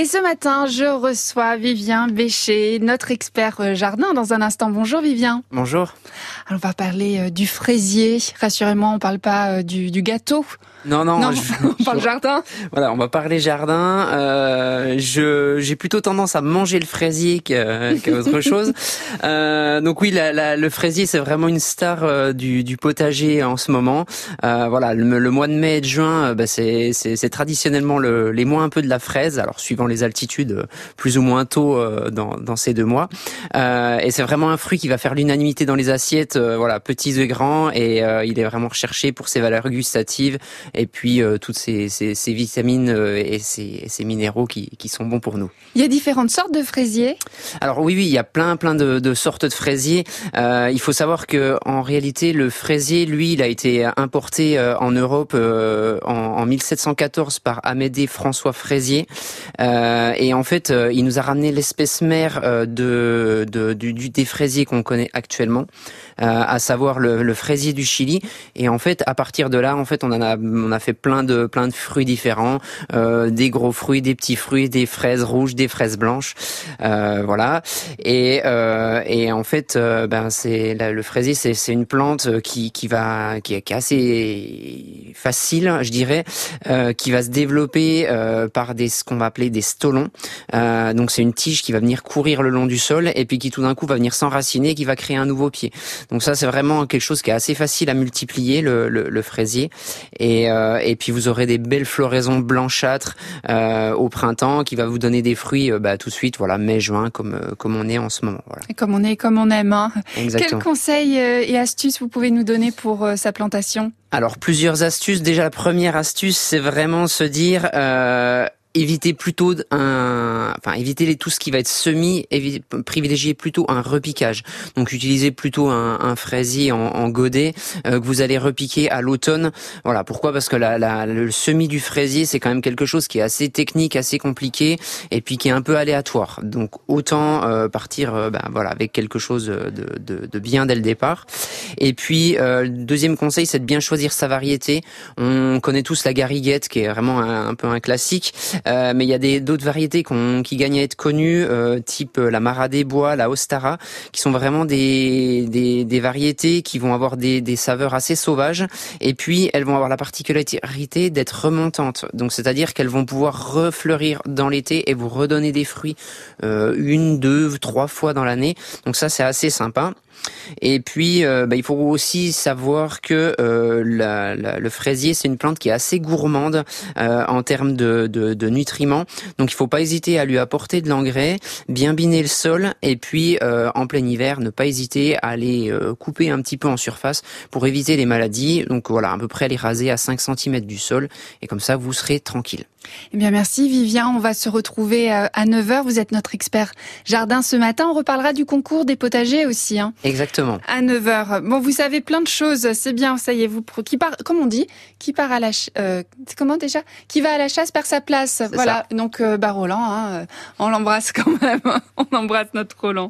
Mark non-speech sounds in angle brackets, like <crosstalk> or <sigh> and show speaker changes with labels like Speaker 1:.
Speaker 1: Et ce matin, je reçois Vivien Bécher, notre expert euh, jardin dans un instant. Bonjour Vivien.
Speaker 2: Bonjour.
Speaker 1: Alors, on va parler euh, du fraisier. Rassurez-moi, on parle pas euh, du, du gauto.
Speaker 2: Non, non,
Speaker 1: Non,
Speaker 2: je- <laughs>
Speaker 1: on parle jardin.
Speaker 2: voilà, on va parler jardin. Euh, je j'ai plutôt tendance à manger le fraisier que qu'autre <laughs> chose. Euh, donc oui, la, la- le fraisier c'est vraiment une star du, du potager en ce moment. Euh, voilà, le, le mois de mai et de juin, bah, c'est c'est c'est traditionnellement le, les mois un peu de la fraise. Alors suivant les altitudes, euh, plus ou moins tôt euh, dans dans ces deux mois. Euh, et c'est vraiment un fruit qui va faire l'unanimité dans les assiettes. voilà, petits et grands, et il est vraiment recherché pour ses valeurs gustatives et puis toutes ces, ces, ces vitamines et ces, ces minéraux qui, qui sont bons pour nous.
Speaker 1: Il y a différentes sortes de fraisiers?
Speaker 2: Alors oui, oui, il y a plein, plein de, de sortes de fraisiers. Euh, il faut savoir que en réalité, le fraisier, lui, il a été importé en Europe euh, en, en 1714 par Amédée François Fraisier, Euh, et en fait, euh, il nous a ramené l'espèce mère euh, de, du, des fraisiers qu'on connaît actuellement, euh, à savoir le, le fraisier du Chili. Et en fait, à partir de là, en fait, on a, on a fait plein de, plein de fruits différents, euh, des gros fruits, des petits fruits, des fraises rouges, des fraises blanches, euh, voilà. Et, euh, et en fait, euh, ben c'est le fraisier, c'est une plante qui qui va qui est, assez facile, je dirais, euh, qui va se développer euh, par des ce qu'on va appeler des stolons. Euh, donc c'est une tige qui va venir courir le long du sol et puis qui tout d'un coup va venir s'enraciner, qui va créer un nouveau pied. Donc ça c'est vraiment quelque chose qui est assez facile à multiplier le, le, le fraisier. Et, euh, et puis vous aurez des belles floraisons blanchâtres euh, au printemps qui va vous donner des fruits bah, tout de suite, voilà mai-juin comme euh, comme on est en ce moment. Voilà,
Speaker 1: Et Comme on est, comme on aime. hein. Quels
Speaker 2: exactement.
Speaker 1: conseils euh, et astuces vous pouvez nous donner pour sa plantation?
Speaker 2: Alors plusieurs astuces. Déjà la première astuce, c'est vraiment se dire euh, éviter plutôt un, enfin éviter les- tout ce qui va être semi, évi- privilégier plutôt un repiquage. Donc utiliser plutôt un, un fraisier en, en godet euh, que vous allez repiquer à l'automne. Voilà pourquoi? Parce que la, la- le semis du fraisier c'est quand même quelque chose qui est assez technique, assez compliqué et puis qui est un peu aléatoire. Donc autant euh, partir euh, ben, voilà avec quelque chose de, de, de bien dès le départ. Et puis euh, le deuxième conseil, c'est de bien choisir sa variété. On connaît tous la gariguette, qui est vraiment un peu un classique, euh, mais il y a d'autres variétés qui gagnent à être connues, euh, type euh, la Mara des Bois, la Ostara, qui sont vraiment des, des, des variétés qui vont avoir des, des saveurs assez sauvages. Et puis elles vont avoir la particularité d'être remontantes. Donc c'est-à-dire qu'elles vont pouvoir refleurir dans l'été et vous redonner des fruits euh, une, deux, trois fois dans l'année. Donc ça c'est assez sympa. Et puis, euh, bah, il faut aussi savoir que euh, la- la- le fraisier, c'est une plante qui est assez gourmande euh, en termes de, de, de nutriments. Donc, il faut pas hésiter à lui apporter de l'engrais, bien biner le sol, et puis euh, en plein hiver, ne pas hésiter à les euh, couper un petit peu en surface pour éviter les maladies. Donc voilà, à peu près les raser à 5 cm du sol, et comme ça, vous serez tranquille.
Speaker 1: Eh bien, merci Vivien. On va se retrouver euh, à 9h. Vous êtes notre expert jardin ce matin. On reparlera du concours des potagers aussi. Hein.
Speaker 2: Exactement.
Speaker 1: À 9h. Bon, vous savez plein de choses. C'est bien, ça y est. Vous qui part, comme on dit, qui part à la, ch- euh, comment déjà, qui va à la chasse perd sa place. Voilà. Donc, euh, bah Roland, hein, euh, on l'embrasse quand même. <laughs> on embrasse notre Roland.